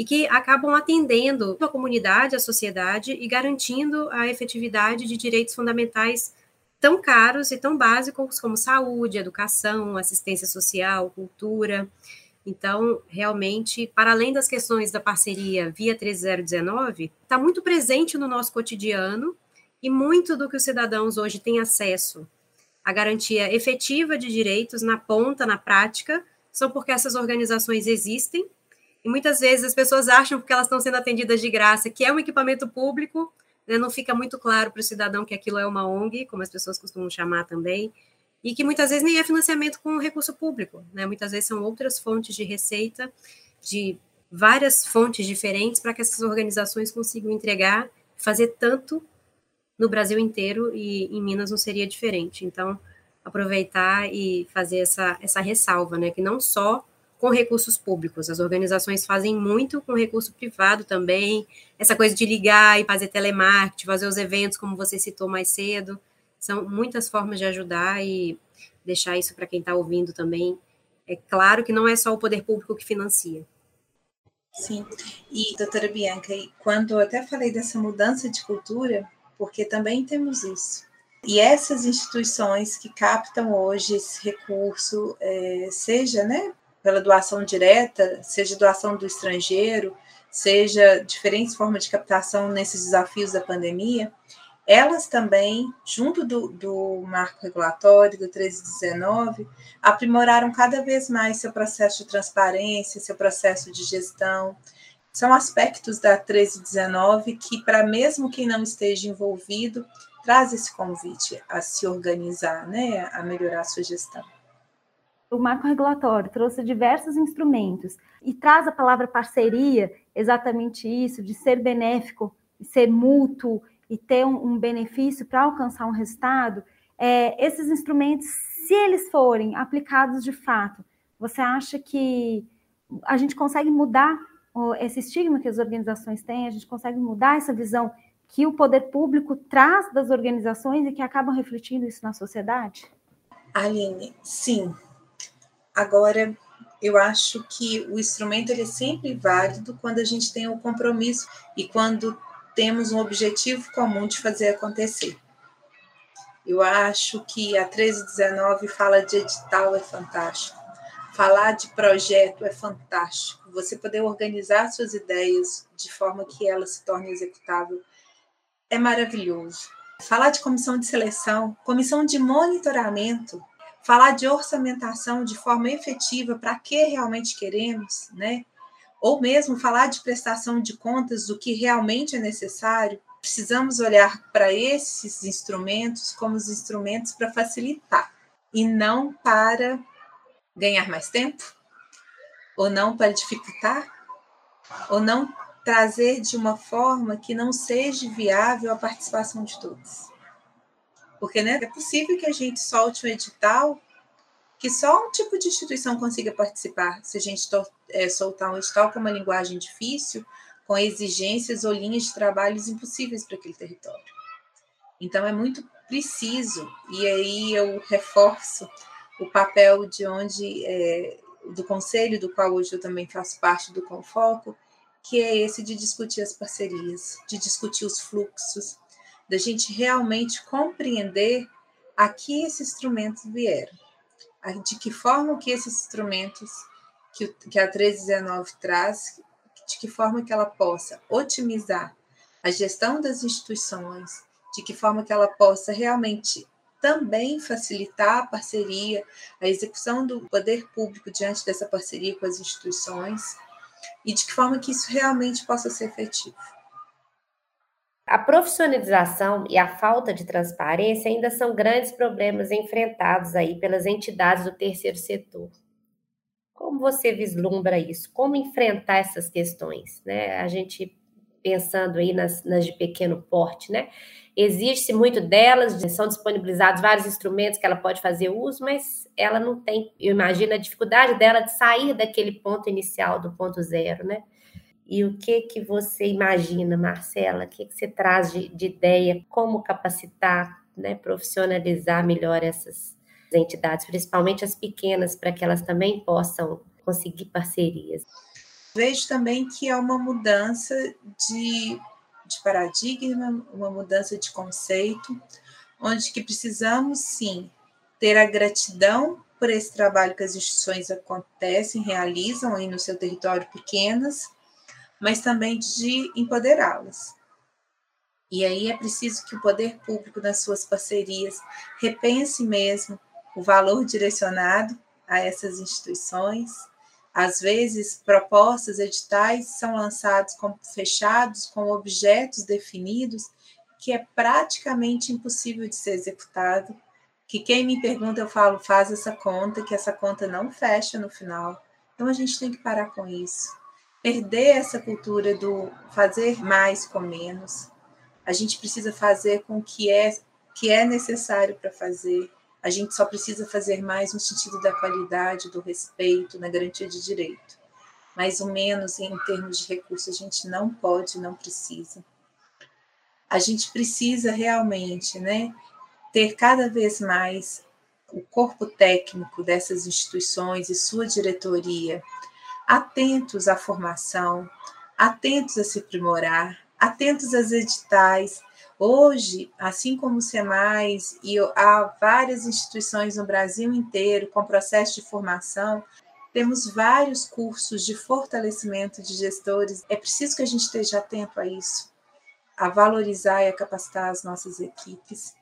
e que acabam atendendo a comunidade, a sociedade e garantindo a efetividade de direitos fundamentais tão caros e tão básicos como saúde, educação, assistência social, cultura. Então, realmente, para além das questões da parceria via 13019, está muito presente no nosso cotidiano e muito do que os cidadãos hoje têm acesso à garantia efetiva de direitos na ponta, na prática, são porque essas organizações existem e muitas vezes as pessoas acham que elas estão sendo atendidas de graça, que é um equipamento público, né, não fica muito claro para o cidadão que aquilo é uma ONG, como as pessoas costumam chamar também, e que muitas vezes nem é financiamento com recurso público, né? Muitas vezes são outras fontes de receita, de várias fontes diferentes para que essas organizações consigam entregar, fazer tanto no Brasil inteiro e em Minas não seria diferente. Então, aproveitar e fazer essa, essa ressalva, né? Que não só com recursos públicos. As organizações fazem muito com recurso privado também. Essa coisa de ligar e fazer telemarketing, fazer os eventos, como você citou mais cedo. São muitas formas de ajudar e deixar isso para quem está ouvindo também. É claro que não é só o poder público que financia. Sim, e doutora Bianca, quando eu até falei dessa mudança de cultura, porque também temos isso. E essas instituições que captam hoje esse recurso, é, seja né, pela doação direta, seja doação do estrangeiro, seja diferentes formas de captação nesses desafios da pandemia, elas também, junto do, do marco regulatório do 1319, aprimoraram cada vez mais seu processo de transparência, seu processo de gestão. São aspectos da 1319 que, para mesmo quem não esteja envolvido, traz esse convite a se organizar, né, a melhorar a sua gestão o marco regulatório trouxe diversos instrumentos e traz a palavra parceria, exatamente isso, de ser benéfico, ser mútuo e ter um, um benefício para alcançar um resultado, é, esses instrumentos, se eles forem aplicados de fato, você acha que a gente consegue mudar esse estigma que as organizações têm, a gente consegue mudar essa visão que o poder público traz das organizações e que acabam refletindo isso na sociedade? Aline, sim, Agora, eu acho que o instrumento ele é sempre válido quando a gente tem o um compromisso e quando temos um objetivo comum de fazer acontecer. Eu acho que a 1319 fala de edital é fantástico. Falar de projeto é fantástico. Você poder organizar suas ideias de forma que elas se tornem executável é maravilhoso. Falar de comissão de seleção, comissão de monitoramento, falar de orçamentação de forma efetiva para que realmente queremos, né? Ou mesmo falar de prestação de contas do que realmente é necessário, precisamos olhar para esses instrumentos como os instrumentos para facilitar e não para ganhar mais tempo, ou não para dificultar, ou não trazer de uma forma que não seja viável a participação de todos. Porque né, é possível que a gente solte um edital que só um tipo de instituição consiga participar. Se a gente é, soltar um edital com uma linguagem difícil, com exigências ou linhas de trabalhos impossíveis para aquele território. Então, é muito preciso, e aí eu reforço o papel de onde, é, do conselho, do qual hoje eu também faço parte do Confoco, que é esse de discutir as parcerias, de discutir os fluxos, da gente realmente compreender a que esses instrumentos vieram, de que forma que esses instrumentos que, que a 1319 traz, de que forma que ela possa otimizar a gestão das instituições, de que forma que ela possa realmente também facilitar a parceria, a execução do poder público diante dessa parceria com as instituições e de que forma que isso realmente possa ser efetivo. A profissionalização e a falta de transparência ainda são grandes problemas enfrentados aí pelas entidades do terceiro setor. Como você vislumbra isso? Como enfrentar essas questões? Né? A gente pensando aí nas, nas de pequeno porte, né? Existe muito delas, são disponibilizados vários instrumentos que ela pode fazer uso, mas ela não tem, eu imagino a dificuldade dela de sair daquele ponto inicial, do ponto zero, né? E o que que você imagina, Marcela? O que, que você traz de, de ideia? Como capacitar, né, profissionalizar melhor essas entidades, principalmente as pequenas, para que elas também possam conseguir parcerias? Vejo também que é uma mudança de, de paradigma, uma mudança de conceito, onde que precisamos sim ter a gratidão por esse trabalho que as instituições acontecem, realizam aí no seu território pequenas, mas também de empoderá-las. E aí é preciso que o poder público, nas suas parcerias, repense mesmo o valor direcionado a essas instituições. Às vezes, propostas, editais são lançados como fechados, com objetos definidos, que é praticamente impossível de ser executado. Que quem me pergunta, eu falo, faz essa conta, que essa conta não fecha no final. Então a gente tem que parar com isso perder essa cultura do fazer mais com menos. A gente precisa fazer com o que é, que é necessário para fazer. A gente só precisa fazer mais no sentido da qualidade, do respeito, na garantia de direito. Mas o menos em termos de recursos a gente não pode, não precisa. A gente precisa realmente, né, ter cada vez mais o corpo técnico dessas instituições e sua diretoria atentos à formação, atentos a se aprimorar, atentos às editais. Hoje, assim como o SEMAIS e há várias instituições no Brasil inteiro com processo de formação, temos vários cursos de fortalecimento de gestores. É preciso que a gente esteja atento a isso, a valorizar e a capacitar as nossas equipes.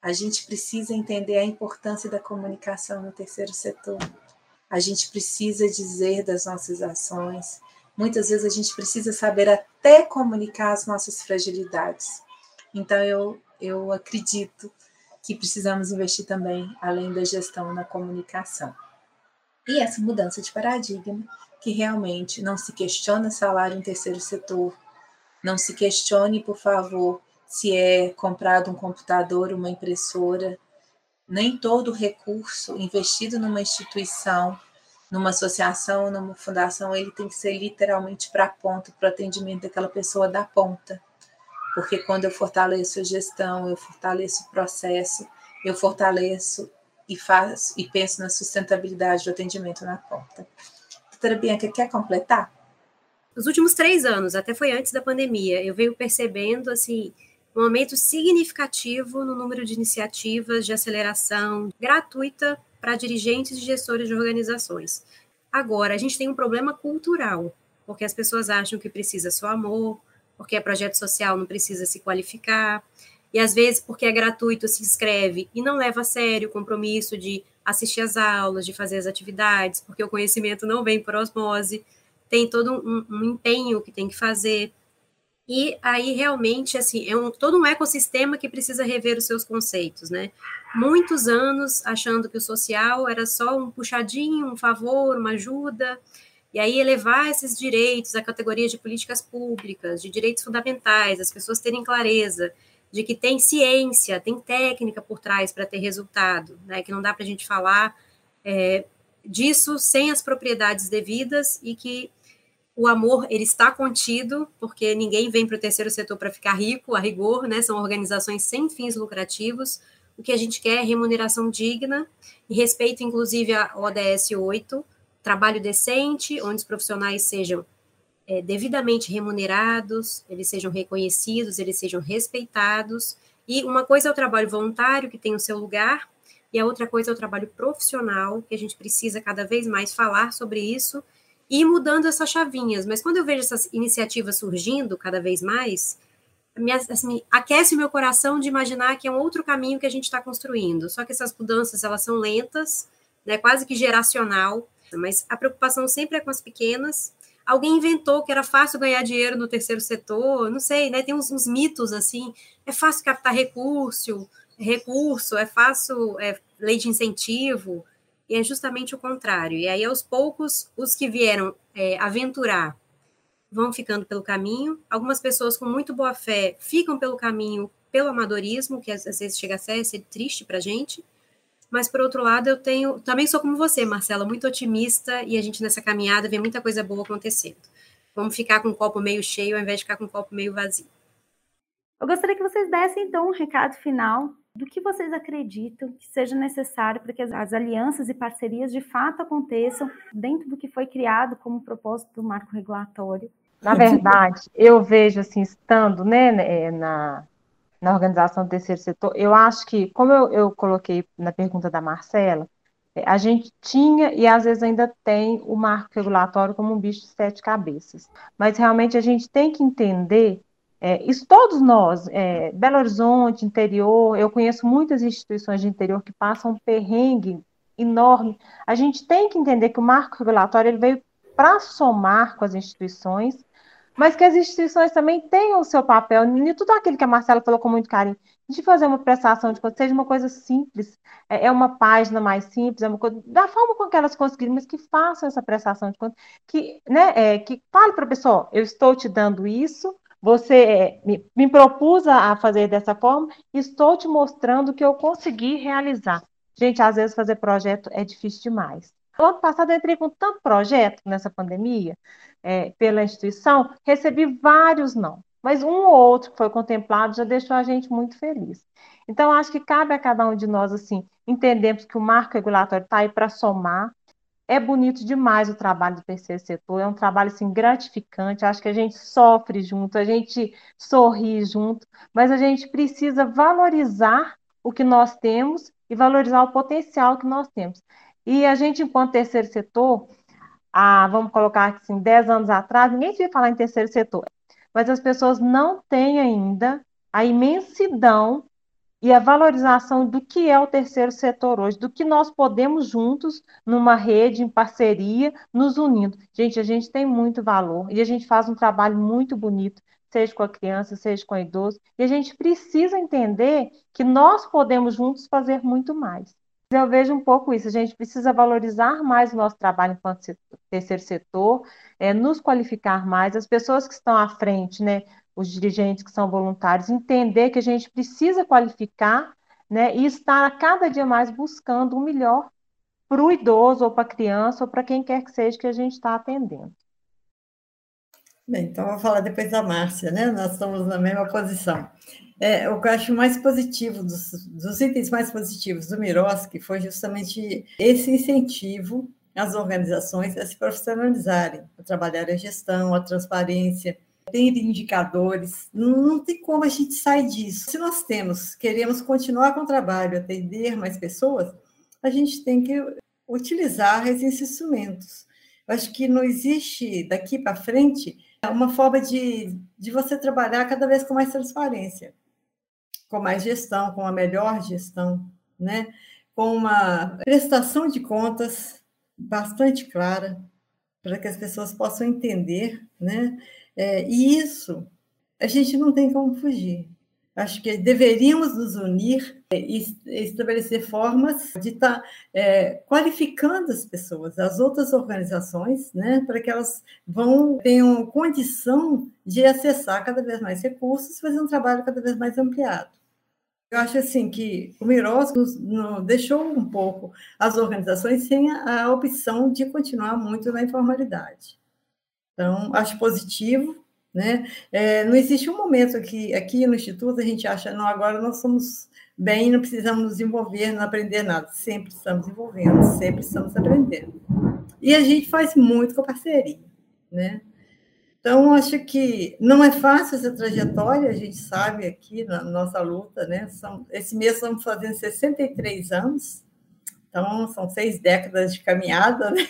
A gente precisa entender a importância da comunicação no terceiro setor a gente precisa dizer das nossas ações. Muitas vezes a gente precisa saber até comunicar as nossas fragilidades. Então, eu, eu acredito que precisamos investir também, além da gestão, na comunicação. E essa mudança de paradigma, que realmente não se questiona salário em terceiro setor, não se questione, por favor, se é comprado um computador, uma impressora, nem todo recurso investido numa instituição, numa associação, numa fundação, ele tem que ser literalmente para a ponta, para o atendimento daquela pessoa da ponta. Porque quando eu fortaleço a gestão, eu fortaleço o processo, eu fortaleço e faço e penso na sustentabilidade do atendimento na ponta. Doutora Bianca, quer completar? Nos últimos três anos, até foi antes da pandemia, eu venho percebendo assim um aumento significativo no número de iniciativas de aceleração gratuita para dirigentes e gestores de organizações. Agora, a gente tem um problema cultural, porque as pessoas acham que precisa só amor, porque é projeto social, não precisa se qualificar, e às vezes, porque é gratuito, se inscreve e não leva a sério o compromisso de assistir às aulas, de fazer as atividades, porque o conhecimento não vem por osmose, tem todo um, um empenho que tem que fazer. E aí realmente assim é um, todo um ecossistema que precisa rever os seus conceitos, né? Muitos anos achando que o social era só um puxadinho, um favor, uma ajuda, e aí elevar esses direitos à categoria de políticas públicas, de direitos fundamentais, as pessoas terem clareza de que tem ciência, tem técnica por trás para ter resultado, né? Que não dá para a gente falar é, disso sem as propriedades devidas e que o amor ele está contido, porque ninguém vem para o terceiro setor para ficar rico, a rigor, né? São organizações sem fins lucrativos. O que a gente quer é remuneração digna e respeito, inclusive, a ODS 8, trabalho decente, onde os profissionais sejam é, devidamente remunerados, eles sejam reconhecidos, eles sejam respeitados. E uma coisa é o trabalho voluntário, que tem o seu lugar, e a outra coisa é o trabalho profissional, que a gente precisa cada vez mais falar sobre isso e ir mudando essas chavinhas. Mas quando eu vejo essas iniciativas surgindo cada vez mais, me, assim, aquece o meu coração de imaginar que é um outro caminho que a gente está construindo. Só que essas mudanças elas são lentas, né, quase que geracional, mas a preocupação sempre é com as pequenas. Alguém inventou que era fácil ganhar dinheiro no terceiro setor, não sei, né? Tem uns, uns mitos assim, é fácil captar recurso, recurso, é fácil, é lei de incentivo, e é justamente o contrário. E aí, aos poucos, os que vieram é, aventurar vão ficando pelo caminho. Algumas pessoas com muito boa fé ficam pelo caminho pelo amadorismo, que às vezes chega a ser, a ser triste para gente. Mas, por outro lado, eu tenho. Também sou como você, Marcela, muito otimista e a gente nessa caminhada vê muita coisa boa acontecendo. Vamos ficar com o copo meio cheio ao invés de ficar com o copo meio vazio. Eu gostaria que vocês dessem, então, um recado final do que vocês acreditam que seja necessário para que as alianças e parcerias de fato aconteçam dentro do que foi criado como propósito do marco regulatório na verdade, eu vejo assim, estando né, né, é, na, na organização do terceiro setor, eu acho que, como eu, eu coloquei na pergunta da Marcela, é, a gente tinha e às vezes ainda tem o marco regulatório como um bicho de sete cabeças. Mas realmente a gente tem que entender, é, isso todos nós, é, Belo Horizonte, interior, eu conheço muitas instituições de interior que passam um perrengue enorme. A gente tem que entender que o marco regulatório ele veio para somar com as instituições mas que as instituições também tenham o seu papel, e tudo aquilo que a Marcela falou com muito carinho, de fazer uma prestação de contas, seja uma coisa simples, é, é uma página mais simples, é uma coisa, da forma com que elas conseguirem, mas que façam essa prestação de contas, que, né, é, que fale para a pessoa, eu estou te dando isso, você é, me, me propus a fazer dessa forma, estou te mostrando que eu consegui realizar. Gente, às vezes fazer projeto é difícil demais. No ano passado eu entrei com tanto projeto nessa pandemia, é, pela instituição, recebi vários não, mas um ou outro que foi contemplado já deixou a gente muito feliz. Então, acho que cabe a cada um de nós, assim, entendemos que o marco regulatório está aí para somar. É bonito demais o trabalho do terceiro setor, é um trabalho assim, gratificante. Acho que a gente sofre junto, a gente sorri junto, mas a gente precisa valorizar o que nós temos e valorizar o potencial que nós temos. E a gente, enquanto terceiro setor, há, vamos colocar assim, 10 anos atrás, ninguém devia falar em terceiro setor, mas as pessoas não têm ainda a imensidão e a valorização do que é o terceiro setor hoje, do que nós podemos juntos, numa rede, em parceria, nos unindo. Gente, a gente tem muito valor e a gente faz um trabalho muito bonito, seja com a criança, seja com o idoso, e a gente precisa entender que nós podemos juntos fazer muito mais eu vejo um pouco isso. A gente precisa valorizar mais o nosso trabalho enquanto terceiro setor, é, nos qualificar mais, as pessoas que estão à frente, né, os dirigentes que são voluntários, entender que a gente precisa qualificar né, e estar a cada dia mais buscando o melhor para o idoso, ou para a criança, ou para quem quer que seja que a gente está atendendo. Bem, então vou falar depois da Márcia, né? Nós estamos na mesma posição. É, o que eu acho mais positivo, dos, dos itens mais positivos do Miroski foi justamente esse incentivo às organizações a se profissionalizarem, a trabalhar a gestão, a transparência, ter indicadores. Não, tem como a gente sair disso. Se nós temos, queremos continuar com o trabalho, atender mais pessoas, a gente tem que utilizar esses instrumentos. Eu acho que não existe daqui para frente uma forma de, de você trabalhar cada vez com mais transparência com mais gestão, com uma melhor gestão, né? com uma prestação de contas bastante clara, para que as pessoas possam entender, né? É, e isso a gente não tem como fugir. Acho que deveríamos nos unir e estabelecer formas de estar tá, é, qualificando as pessoas, as outras organizações, né, para que elas vão tenham condição de acessar cada vez mais recursos fazer um trabalho cada vez mais ampliado. Eu acho assim que o Miros deixou um pouco as organizações sem a opção de continuar muito na informalidade. Então, acho positivo, né? É, não existe um momento que aqui no Instituto a gente acha, não, agora nós somos bem, não precisamos nos envolver, não aprender nada. Sempre estamos envolvendo, sempre estamos aprendendo. E a gente faz muito com a parceria, né? Então, acho que não é fácil essa trajetória, a gente sabe aqui na nossa luta, né? São, esse mês estamos fazendo 63 anos, então são seis décadas de caminhada, né?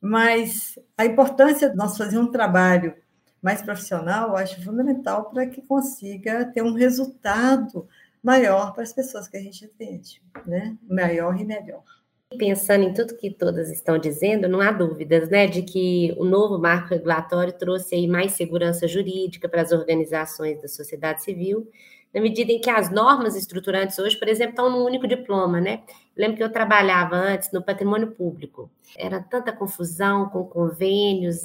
Mas a importância de nós fazer um trabalho mais profissional, eu acho fundamental para que consiga ter um resultado maior para as pessoas que a gente atende, né? Maior e melhor. Pensando em tudo que todas estão dizendo, não há dúvidas, né, de que o novo marco regulatório trouxe aí mais segurança jurídica para as organizações da sociedade civil, na medida em que as normas estruturantes hoje, por exemplo, estão num único diploma, né? Lembro que eu trabalhava antes no patrimônio público. Era tanta confusão com convênios,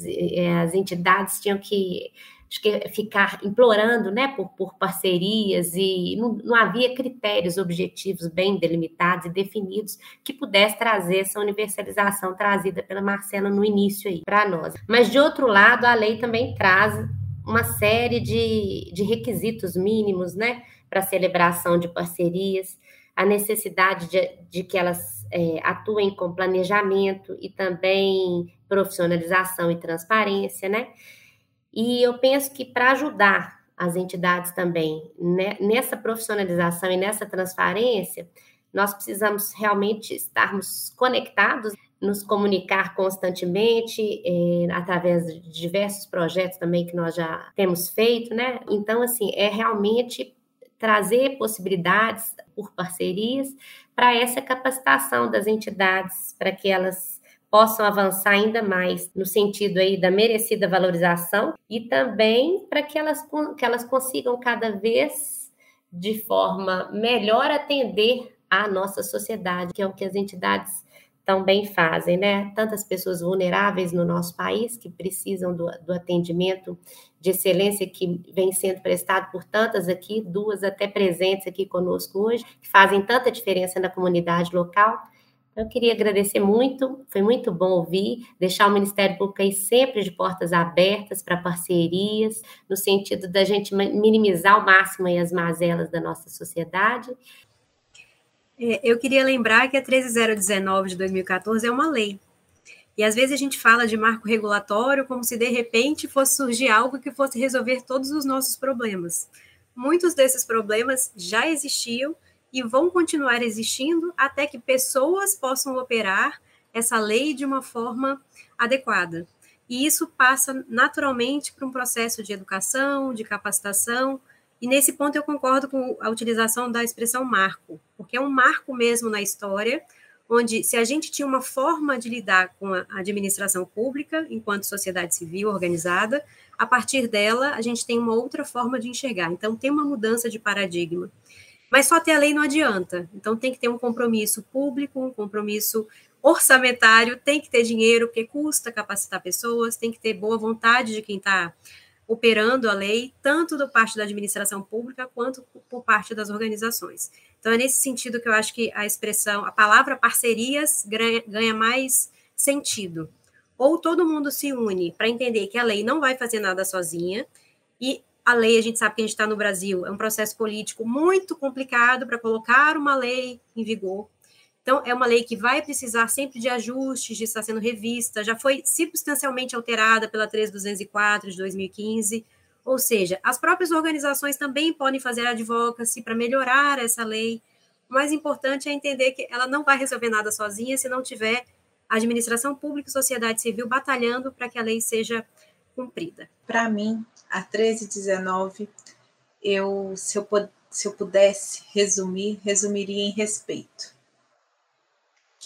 as entidades tinham que que ficar implorando né, por, por parcerias e não, não, havia critérios objetivos bem delimitados e definidos que pudesse trazer essa universalização trazida pela Marcela no início aí para nós. Mas de outro lado, a lei também traz uma série de, de requisitos mínimos né, para celebração de parcerias, a necessidade de, de que elas é, atuem com planejamento e também profissionalização e transparência, né? E eu penso que para ajudar as entidades também né, nessa profissionalização e nessa transparência, nós precisamos realmente estarmos conectados, nos comunicar constantemente, eh, através de diversos projetos também que nós já temos feito, né? Então, assim, é realmente trazer possibilidades por parcerias para essa capacitação das entidades, para que elas possam avançar ainda mais no sentido aí da merecida valorização e também para que elas, que elas consigam cada vez de forma melhor atender a nossa sociedade, que é o que as entidades também fazem, né? Tantas pessoas vulneráveis no nosso país que precisam do, do atendimento de excelência que vem sendo prestado por tantas aqui, duas até presentes aqui conosco hoje, que fazem tanta diferença na comunidade local. Eu queria agradecer muito, foi muito bom ouvir, deixar o Ministério Público aí sempre de portas abertas para parcerias, no sentido da gente minimizar ao máximo as mazelas da nossa sociedade. É, eu queria lembrar que a 13019 de 2014 é uma lei. E às vezes a gente fala de marco regulatório como se de repente fosse surgir algo que fosse resolver todos os nossos problemas. Muitos desses problemas já existiam e vão continuar existindo até que pessoas possam operar essa lei de uma forma adequada. E isso passa naturalmente por um processo de educação, de capacitação, e nesse ponto eu concordo com a utilização da expressão marco, porque é um marco mesmo na história, onde se a gente tinha uma forma de lidar com a administração pública enquanto sociedade civil organizada, a partir dela a gente tem uma outra forma de enxergar. Então tem uma mudança de paradigma. Mas só ter a lei não adianta. Então tem que ter um compromisso público, um compromisso orçamentário, tem que ter dinheiro, porque custa capacitar pessoas, tem que ter boa vontade de quem está operando a lei, tanto do parte da administração pública quanto por parte das organizações. Então é nesse sentido que eu acho que a expressão, a palavra parcerias ganha, mais sentido. Ou todo mundo se une para entender que a lei não vai fazer nada sozinha e a lei, a gente sabe que a gente está no Brasil, é um processo político muito complicado para colocar uma lei em vigor. Então, é uma lei que vai precisar sempre de ajustes, de estar sendo revista, já foi substancialmente alterada pela 13204 de 2015, ou seja, as próprias organizações também podem fazer advocacy para melhorar essa lei. O mais importante é entender que ela não vai resolver nada sozinha se não tiver administração pública e sociedade civil batalhando para que a lei seja cumprida. Para mim, a 1319, eu, se, eu, se eu pudesse resumir, resumiria em respeito.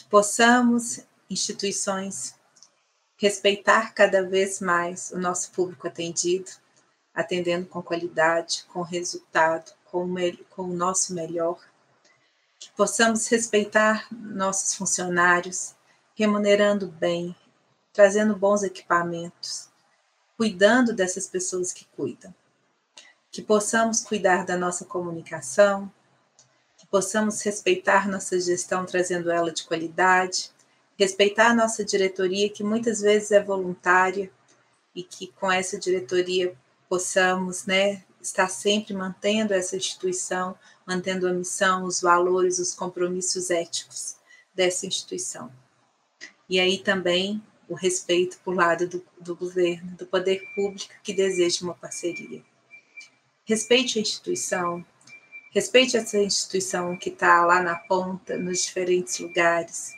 Possamos, instituições, respeitar cada vez mais o nosso público atendido, atendendo com qualidade, com resultado, com o, com o nosso melhor. Que possamos respeitar nossos funcionários, remunerando bem, trazendo bons equipamentos, cuidando dessas pessoas que cuidam. Que possamos cuidar da nossa comunicação, possamos respeitar nossa gestão, trazendo ela de qualidade, respeitar nossa diretoria, que muitas vezes é voluntária, e que com essa diretoria possamos né, estar sempre mantendo essa instituição, mantendo a missão, os valores, os compromissos éticos dessa instituição. E aí também o respeito por lado do, do governo, do poder público que deseja uma parceria. Respeite a instituição, respeite essa instituição que está lá na ponta, nos diferentes lugares.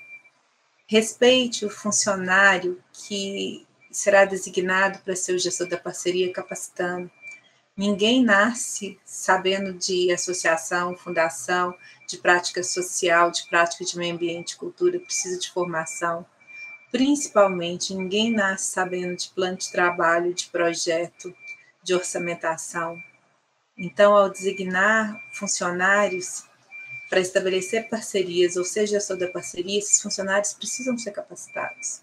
Respeite o funcionário que será designado para ser o gestor da parceria capacitando. Ninguém nasce sabendo de associação, fundação, de prática social, de prática de meio ambiente, cultura, precisa de formação. Principalmente, ninguém nasce sabendo de plano de trabalho, de projeto, de orçamentação. Então, ao designar funcionários para estabelecer parcerias, ou seja, gestor da parceria, esses funcionários precisam ser capacitados.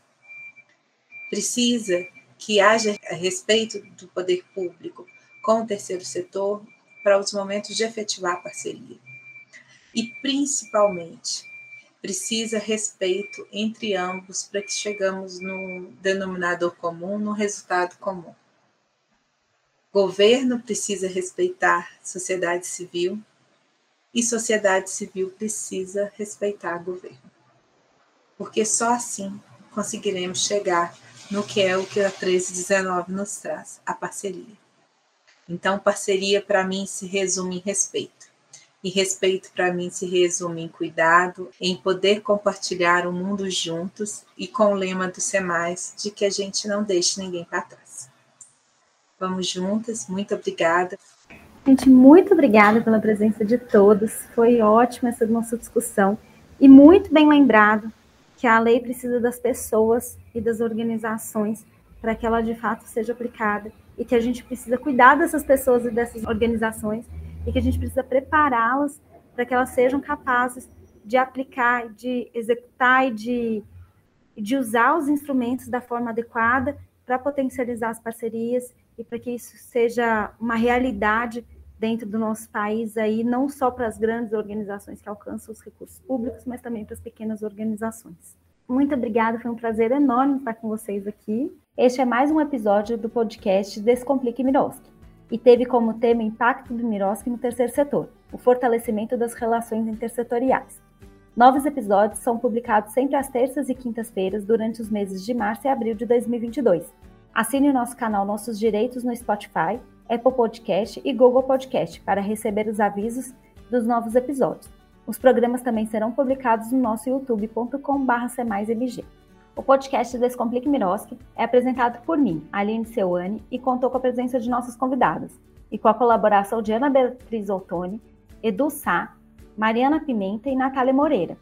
Precisa que haja respeito do poder público com o terceiro setor para os momentos de efetivar a parceria. E, principalmente, precisa respeito entre ambos para que chegamos no denominador comum, no resultado comum. Governo precisa respeitar sociedade civil e sociedade civil precisa respeitar governo. Porque só assim conseguiremos chegar no que é o que a 1319 nos traz, a parceria. Então, parceria para mim se resume em respeito. E respeito para mim se resume em cuidado, em poder compartilhar o mundo juntos e com o lema do SEMAIS de que a gente não deixe ninguém para trás. Vamos juntas, muito obrigada. Gente, muito obrigada pela presença de todos. Foi ótima essa nossa discussão e muito bem lembrado que a lei precisa das pessoas e das organizações para que ela de fato seja aplicada e que a gente precisa cuidar dessas pessoas e dessas organizações e que a gente precisa prepará-las para que elas sejam capazes de aplicar, de executar e de, de usar os instrumentos da forma adequada para potencializar as parcerias e para que isso seja uma realidade dentro do nosso país aí, não só para as grandes organizações que alcançam os recursos públicos, mas também para as pequenas organizações. Muito obrigada, foi um prazer enorme estar com vocês aqui. Este é mais um episódio do podcast Descomplique Miroski e teve como tema Impacto do Miroski no terceiro setor, o fortalecimento das relações intersetoriais. Novos episódios são publicados sempre às terças e quintas-feiras durante os meses de março e abril de 2022. Assine o nosso canal Nossos Direitos no Spotify, Apple Podcast e Google Podcast para receber os avisos dos novos episódios. Os programas também serão publicados no nosso youtube.com.br O podcast Descomplique Miroski é apresentado por mim, Aline Seuane, e contou com a presença de nossas convidadas, e com a colaboração de Ana Beatriz Ottoni, Edu Sá, Mariana Pimenta e Natália Moreira.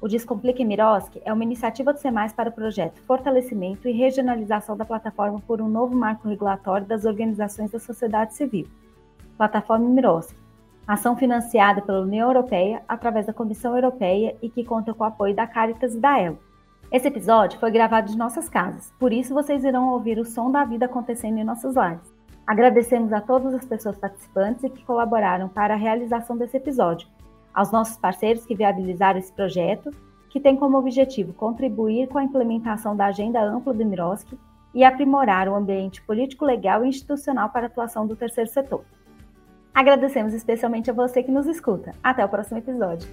O Descomplique Miroski é uma iniciativa do SEMAIS para o projeto Fortalecimento e Regionalização da Plataforma por um Novo Marco Regulatório das Organizações da Sociedade Civil, Plataforma Miroski, ação financiada pela União Europeia através da Comissão Europeia e que conta com o apoio da Caritas e da ELO. Esse episódio foi gravado de nossas casas, por isso vocês irão ouvir o som da vida acontecendo em nossos lares. Agradecemos a todas as pessoas participantes e que colaboraram para a realização desse episódio, aos nossos parceiros que viabilizaram esse projeto, que tem como objetivo contribuir com a implementação da agenda ampla do Miroski e aprimorar o ambiente político, legal e institucional para a atuação do terceiro setor. Agradecemos especialmente a você que nos escuta. Até o próximo episódio.